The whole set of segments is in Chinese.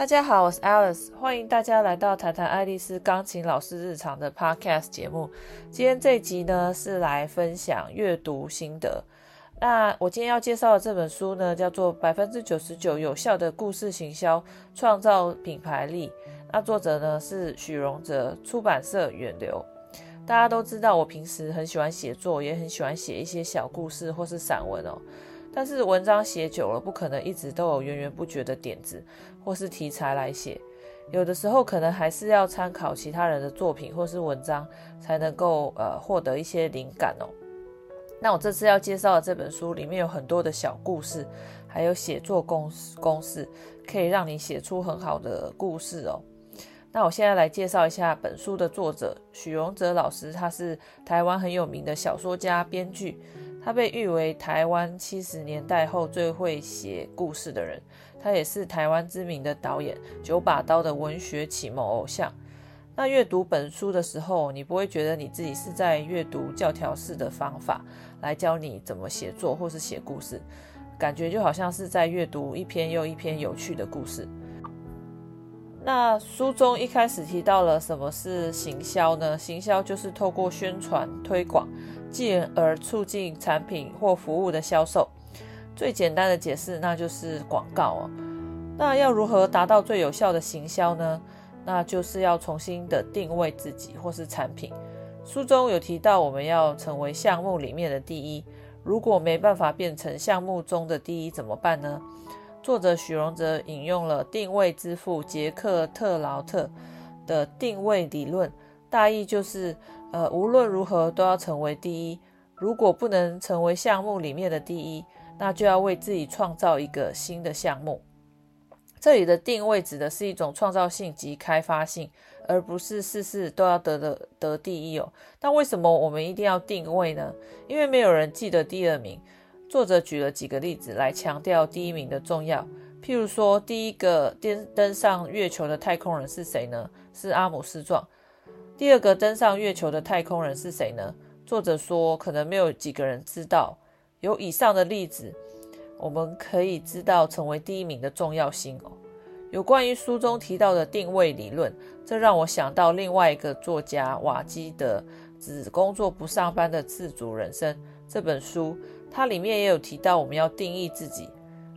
大家好，我是 Alice，欢迎大家来到谈谈爱丽丝钢琴老师日常的 Podcast 节目。今天这一集呢是来分享阅读心得。那我今天要介绍的这本书呢，叫做《百分之九十九有效的故事行销，创造品牌力》。那作者呢是许荣哲，出版社远流。大家都知道，我平时很喜欢写作，也很喜欢写一些小故事或是散文哦。但是文章写久了，不可能一直都有源源不绝的点子或是题材来写，有的时候可能还是要参考其他人的作品或是文章，才能够呃获得一些灵感哦。那我这次要介绍的这本书里面有很多的小故事，还有写作公公式，可以让你写出很好的故事哦。那我现在来介绍一下本书的作者许荣哲老师，他是台湾很有名的小说家、编剧。他被誉为台湾七十年代后最会写故事的人，他也是台湾知名的导演，九把刀的文学启蒙偶像。那阅读本书的时候，你不会觉得你自己是在阅读教条式的方法来教你怎么写作或是写故事，感觉就好像是在阅读一篇又一篇有趣的故事。那书中一开始提到了什么是行销呢？行销就是透过宣传推广。进而促进产品或服务的销售。最简单的解释，那就是广告哦。那要如何达到最有效的行销呢？那就是要重新的定位自己或是产品。书中有提到，我们要成为项目里面的第一。如果没办法变成项目中的第一，怎么办呢？作者许荣哲引用了定位之父杰克特劳特的定位理论，大意就是。呃，无论如何都要成为第一。如果不能成为项目里面的第一，那就要为自己创造一个新的项目。这里的定位指的是一种创造性及开发性，而不是事事都要得的得第一哦。那为什么我们一定要定位呢？因为没有人记得第二名。作者举了几个例子来强调第一名的重要。譬如说，第一个登登上月球的太空人是谁呢？是阿姆斯壮。第二个登上月球的太空人是谁呢？作者说，可能没有几个人知道。有以上的例子，我们可以知道成为第一名的重要性哦。有关于书中提到的定位理论，这让我想到另外一个作家瓦基的《只工作不上班的自主人生》这本书，它里面也有提到我们要定义自己。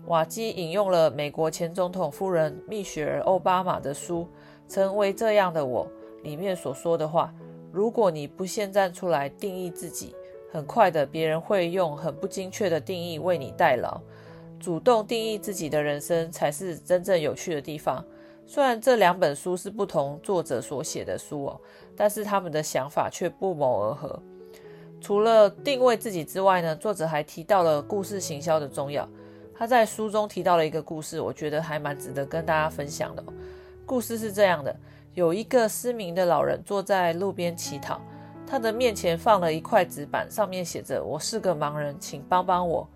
瓦基引用了美国前总统夫人蜜雪儿·奥巴马的书《成为这样的我》。里面所说的话，如果你不先站出来定义自己，很快的别人会用很不精确的定义为你代劳。主动定义自己的人生才是真正有趣的地方。虽然这两本书是不同作者所写的书哦，但是他们的想法却不谋而合。除了定位自己之外呢，作者还提到了故事行销的重要。他在书中提到了一个故事，我觉得还蛮值得跟大家分享的。故事是这样的。有一个失明的老人坐在路边乞讨，他的面前放了一块纸板，上面写着：“我是个盲人，请帮帮我。”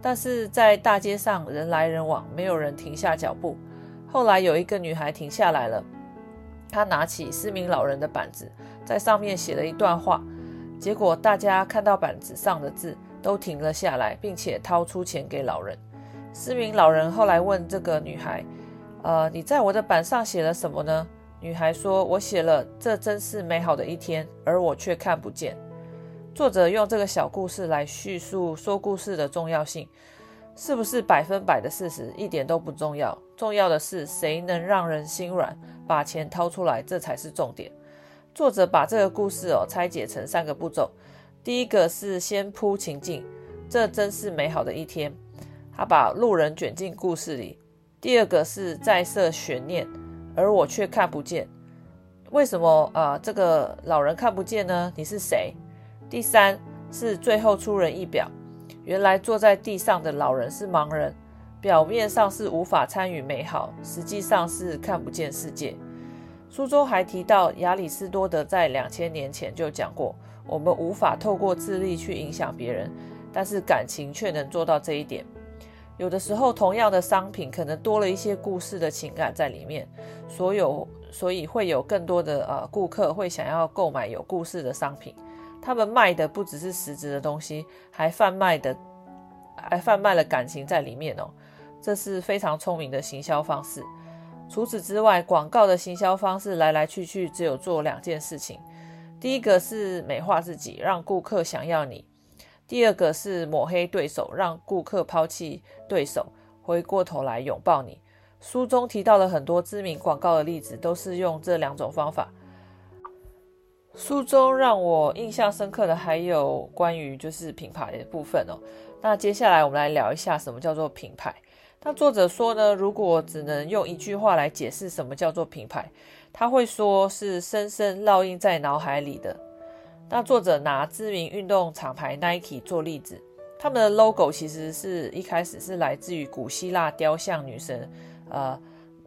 但是在大街上人来人往，没有人停下脚步。后来有一个女孩停下来了，她拿起失明老人的板子，在上面写了一段话。结果大家看到板子上的字，都停了下来，并且掏出钱给老人。失明老人后来问这个女孩：“呃，你在我的板上写了什么呢？”女孩说：“我写了，这真是美好的一天，而我却看不见。”作者用这个小故事来叙述说故事的重要性，是不是百分百的事实一点都不重要，重要的是谁能让人心软，把钱掏出来，这才是重点。作者把这个故事哦拆解成三个步骤，第一个是先铺情境，这真是美好的一天，他把路人卷进故事里；第二个是再设悬念。而我却看不见，为什么啊、呃？这个老人看不见呢？你是谁？第三是最后出人意表，原来坐在地上的老人是盲人，表面上是无法参与美好，实际上是看不见世界。书中还提到，亚里士多德在两千年前就讲过，我们无法透过智力去影响别人，但是感情却能做到这一点。有的时候，同样的商品可能多了一些故事的情感在里面，所有所以会有更多的呃顾客会想要购买有故事的商品。他们卖的不只是实质的东西，还贩卖的还贩卖了感情在里面哦。这是非常聪明的行销方式。除此之外，广告的行销方式来来去去只有做两件事情：第一个是美化自己，让顾客想要你；第二个是抹黑对手，让顾客抛弃对手，回过头来拥抱你。书中提到了很多知名广告的例子，都是用这两种方法。书中让我印象深刻的还有关于就是品牌的部分哦。那接下来我们来聊一下什么叫做品牌。那作者说呢，如果只能用一句话来解释什么叫做品牌，他会说是深深烙印在脑海里的。那作者拿知名运动厂牌 Nike 做例子，他们的 logo 其实是一开始是来自于古希腊雕像女神，呃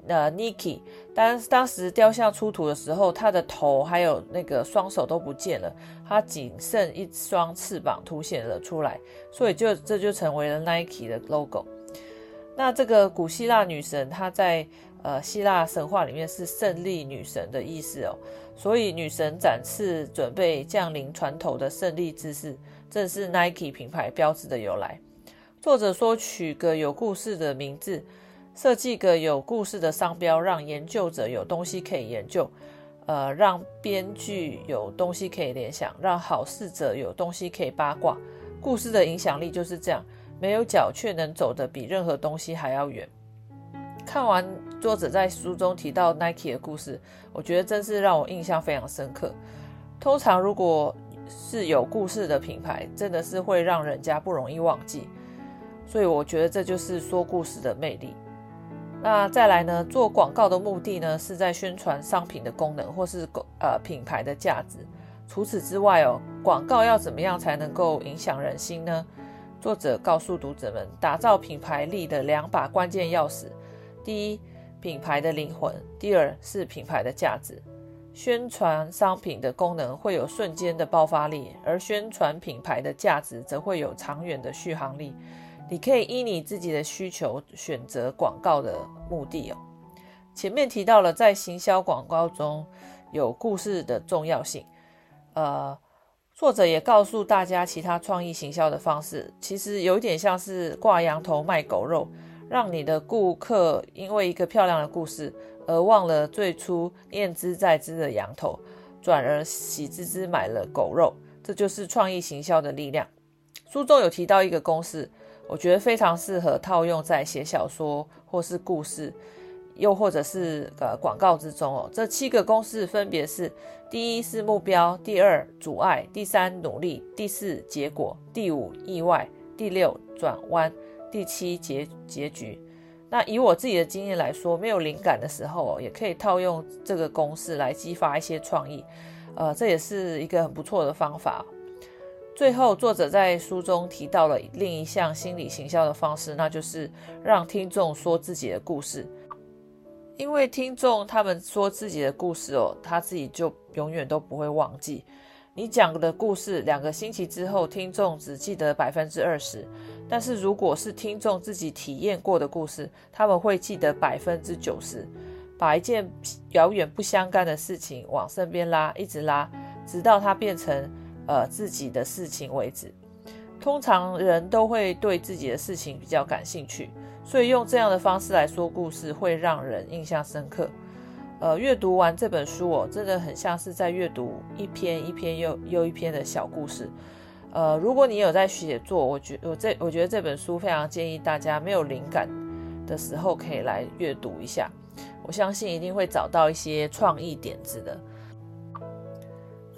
呃 Nike。当当时雕像出土的时候，他的头还有那个双手都不见了，他仅剩一双翅膀凸显了出来，所以就这就成为了 Nike 的 logo。那这个古希腊女神，她在呃希腊神话里面是胜利女神的意思哦，所以女神展翅准备降临船头的胜利姿势，正是 Nike 品牌标志的由来。作者说，取个有故事的名字，设计个有故事的商标，让研究者有东西可以研究，呃，让编剧有东西可以联想，让好事者有东西可以八卦。故事的影响力就是这样。没有脚却能走得比任何东西还要远。看完作者在书中提到 Nike 的故事，我觉得真是让我印象非常深刻。通常如果是有故事的品牌，真的是会让人家不容易忘记。所以我觉得这就是说故事的魅力。那再来呢，做广告的目的呢，是在宣传商品的功能或是呃品牌的价值。除此之外哦，广告要怎么样才能够影响人心呢？作者告诉读者们，打造品牌力的两把关键钥匙：第一，品牌的灵魂；第二是品牌的价值。宣传商品的功能会有瞬间的爆发力，而宣传品牌的价值则会有长远的续航力。你可以依你自己的需求选择广告的目的哦。前面提到了在行销广告中有故事的重要性，呃。作者也告诉大家，其他创意行销的方式其实有点像是挂羊头卖狗肉，让你的顾客因为一个漂亮的故事而忘了最初念之在之的羊头，转而喜滋滋买了狗肉。这就是创意行销的力量。书中有提到一个公式，我觉得非常适合套用在写小说或是故事。又或者是呃广告之中哦，这七个公式分别是：第一是目标，第二阻碍，第三努力，第四结果，第五意外，第六转弯，第七结结局。那以我自己的经验来说，没有灵感的时候，也可以套用这个公式来激发一些创意，呃，这也是一个很不错的方法。最后，作者在书中提到了另一项心理行销的方式，那就是让听众说自己的故事。因为听众他们说自己的故事哦，他自己就永远都不会忘记。你讲的故事，两个星期之后，听众只记得百分之二十；但是如果是听众自己体验过的故事，他们会记得百分之九十。把一件遥远不相干的事情往身边拉，一直拉，直到它变成呃自己的事情为止。通常人都会对自己的事情比较感兴趣。所以用这样的方式来说故事，会让人印象深刻。呃，阅读完这本书哦，真的很像是在阅读一篇一篇又又一篇的小故事。呃，如果你有在写作，我觉我这我觉得这本书非常建议大家没有灵感的时候可以来阅读一下，我相信一定会找到一些创意点子的。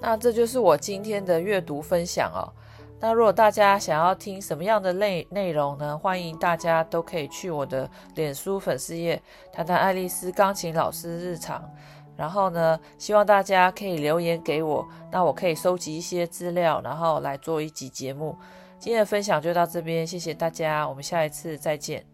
那这就是我今天的阅读分享哦。那如果大家想要听什么样的内内容呢？欢迎大家都可以去我的脸书粉丝页谈谈爱丽丝钢琴老师日常。然后呢，希望大家可以留言给我，那我可以收集一些资料，然后来做一集节目。今天的分享就到这边，谢谢大家，我们下一次再见。